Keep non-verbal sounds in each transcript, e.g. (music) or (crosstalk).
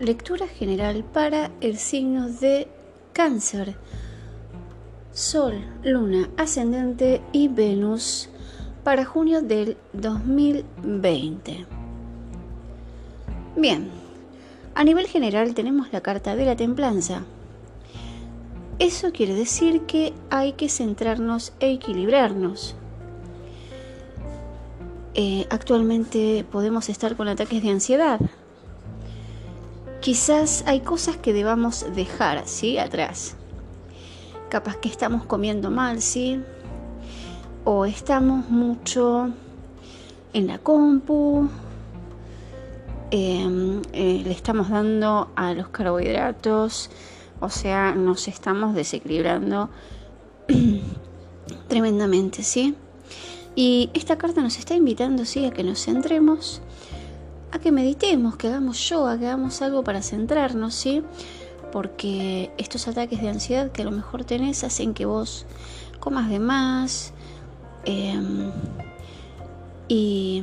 lectura general para el signo de cáncer. Sol, Luna, Ascendente y Venus para junio del 2020. Bien, a nivel general tenemos la carta de la templanza. Eso quiere decir que hay que centrarnos e equilibrarnos. Eh, actualmente podemos estar con ataques de ansiedad. Quizás hay cosas que debamos dejar, ¿sí? Atrás. Capaz que estamos comiendo mal, ¿sí? O estamos mucho en la compu, em, eh, le estamos dando a los carbohidratos, o sea, nos estamos desequilibrando (clears throat) tremendamente, ¿sí? Y esta carta nos está invitando, sí, a que nos centremos, a que meditemos, que hagamos yoga, que hagamos algo para centrarnos, sí, porque estos ataques de ansiedad que a lo mejor tenés hacen que vos comas de más em, y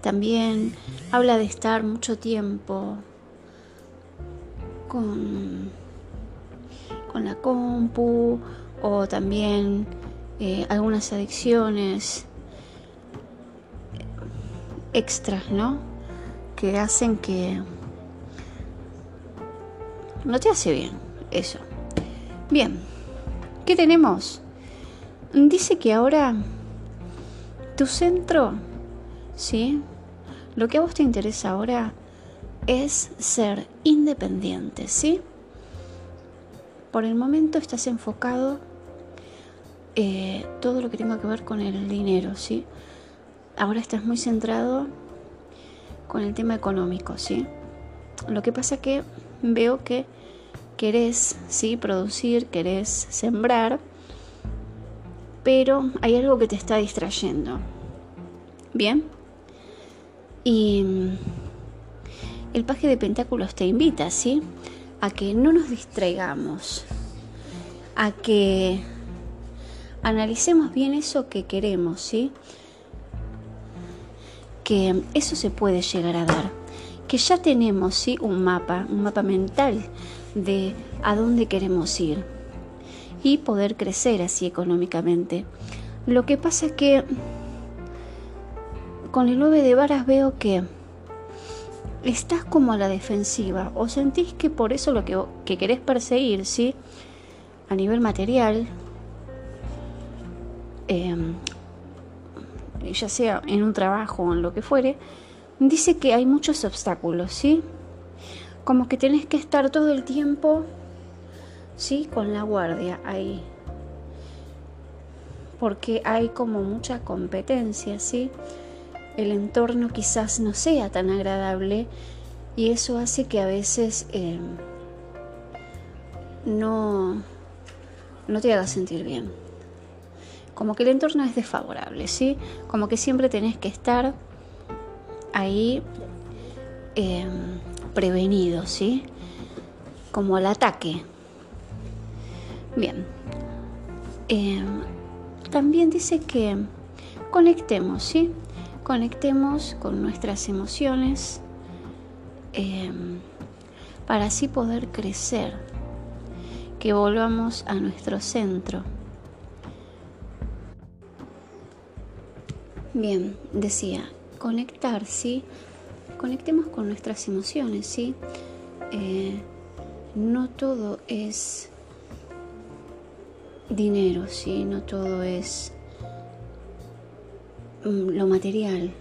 también habla de estar mucho tiempo con, con la compu o también eh, algunas adicciones extras, ¿no? Que hacen que no te hace bien eso. Bien, ¿qué tenemos? Dice que ahora tu centro, ¿sí? Lo que a vos te interesa ahora es ser independiente, ¿sí? Por el momento estás enfocado eh, todo lo que tenga que ver con el dinero, ¿sí? ahora estás muy centrado con el tema económico, ¿sí? Lo que pasa que veo que querés, ¿sí? Producir, querés sembrar, pero hay algo que te está distrayendo. ¿Bien? Y el paje de pentáculos te invita, ¿sí? A que no nos distraigamos, a que analicemos bien eso que queremos, ¿sí? Que eso se puede llegar a dar, que ya tenemos ¿sí? un mapa, un mapa mental de a dónde queremos ir y poder crecer así económicamente. Lo que pasa es que con el 9 de varas veo que estás como a la defensiva o sentís que por eso lo que, que querés perseguir, ¿sí? A nivel material, eh, ya sea en un trabajo o en lo que fuere, dice que hay muchos obstáculos, ¿sí? Como que tenés que estar todo el tiempo, ¿sí? Con la guardia ahí. Porque hay como mucha competencia, ¿sí? El entorno quizás no sea tan agradable y eso hace que a veces eh, no, no te haga sentir bien como que el entorno es desfavorable, ¿sí? Como que siempre tenés que estar ahí em, prevenido, ¿sí? Como al ataque. Bien. Em, también dice que conectemos, ¿sí? Conectemos con nuestras emociones em, para así poder crecer, que volvamos a nuestro centro Bien, decía, conectar, ¿sí? Conectemos con nuestras emociones, ¿sí? Eh, no todo es dinero, ¿sí? No todo es mm, lo material,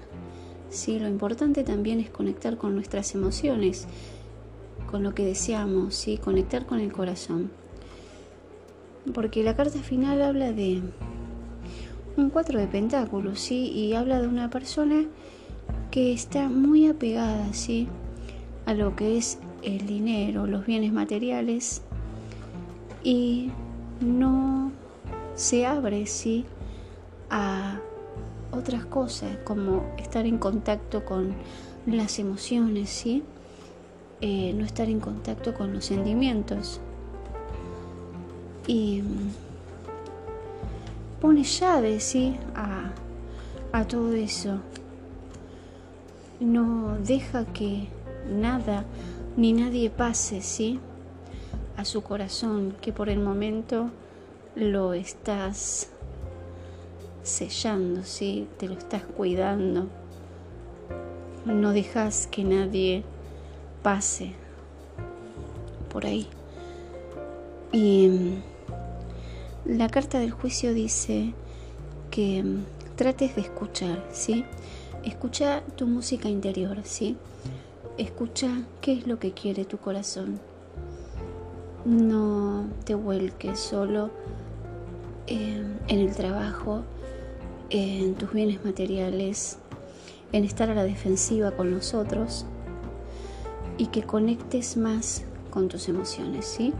¿sí? Lo importante también es conectar con nuestras emociones, con lo que deseamos, ¿sí? Conectar con el corazón. Porque la carta final habla de un cuatro de pentáculos, ¿sí? Y habla de una persona que está muy apegada, ¿sí? A lo que es el dinero, los bienes materiales y no se abre, ¿sí? A otras cosas como estar en contacto con las emociones, ¿sí? Eh, no estar en contacto con los sentimientos. Y pone llave, ¿sí? A, a todo eso. No deja que nada ni nadie pase, ¿sí? A su corazón, que por el momento lo estás sellando, ¿sí? Te lo estás cuidando. No dejas que nadie pase por ahí. Y la carta del juicio dice que mm, trates de escuchar, ¿sí? Escucha tu música interior, ¿sí? Escucha qué es lo que quiere tu corazón. No te vuelques solo en el trabajo, en tus bienes materiales, en estar a la defensiva con los otros y que conectes más con tus emociones, ¿sí?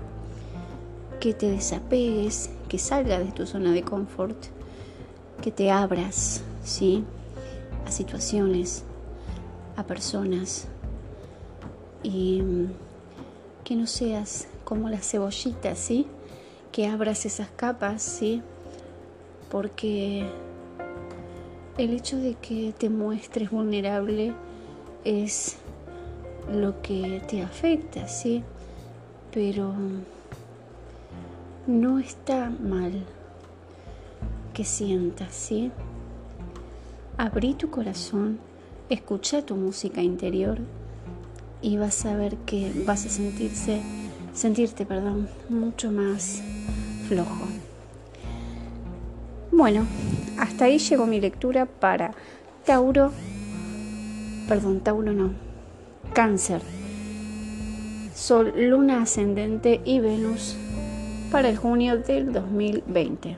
Que te desapegues, que salgas de tu zona de confort, que te abras, ¿sí? A situaciones, a personas y mm, que no seas como la cebollita, ¿sí? Que abras esas capas, ¿sí? Porque el hecho de que te muestres vulnerable es lo que te afecta, ¿sí? Pero no está mal que sientas, ¿sí? Abrí tu corazón, escucha tu música interior y vas a ver que vas a sentirse, sentirte, perdón, mucho más flojo. Bueno, hasta ahí llegó mi lectura para Tauro, perdón, Tauro no, Cáncer, Sol, Luna ascendente y Venus para el junio del 2020.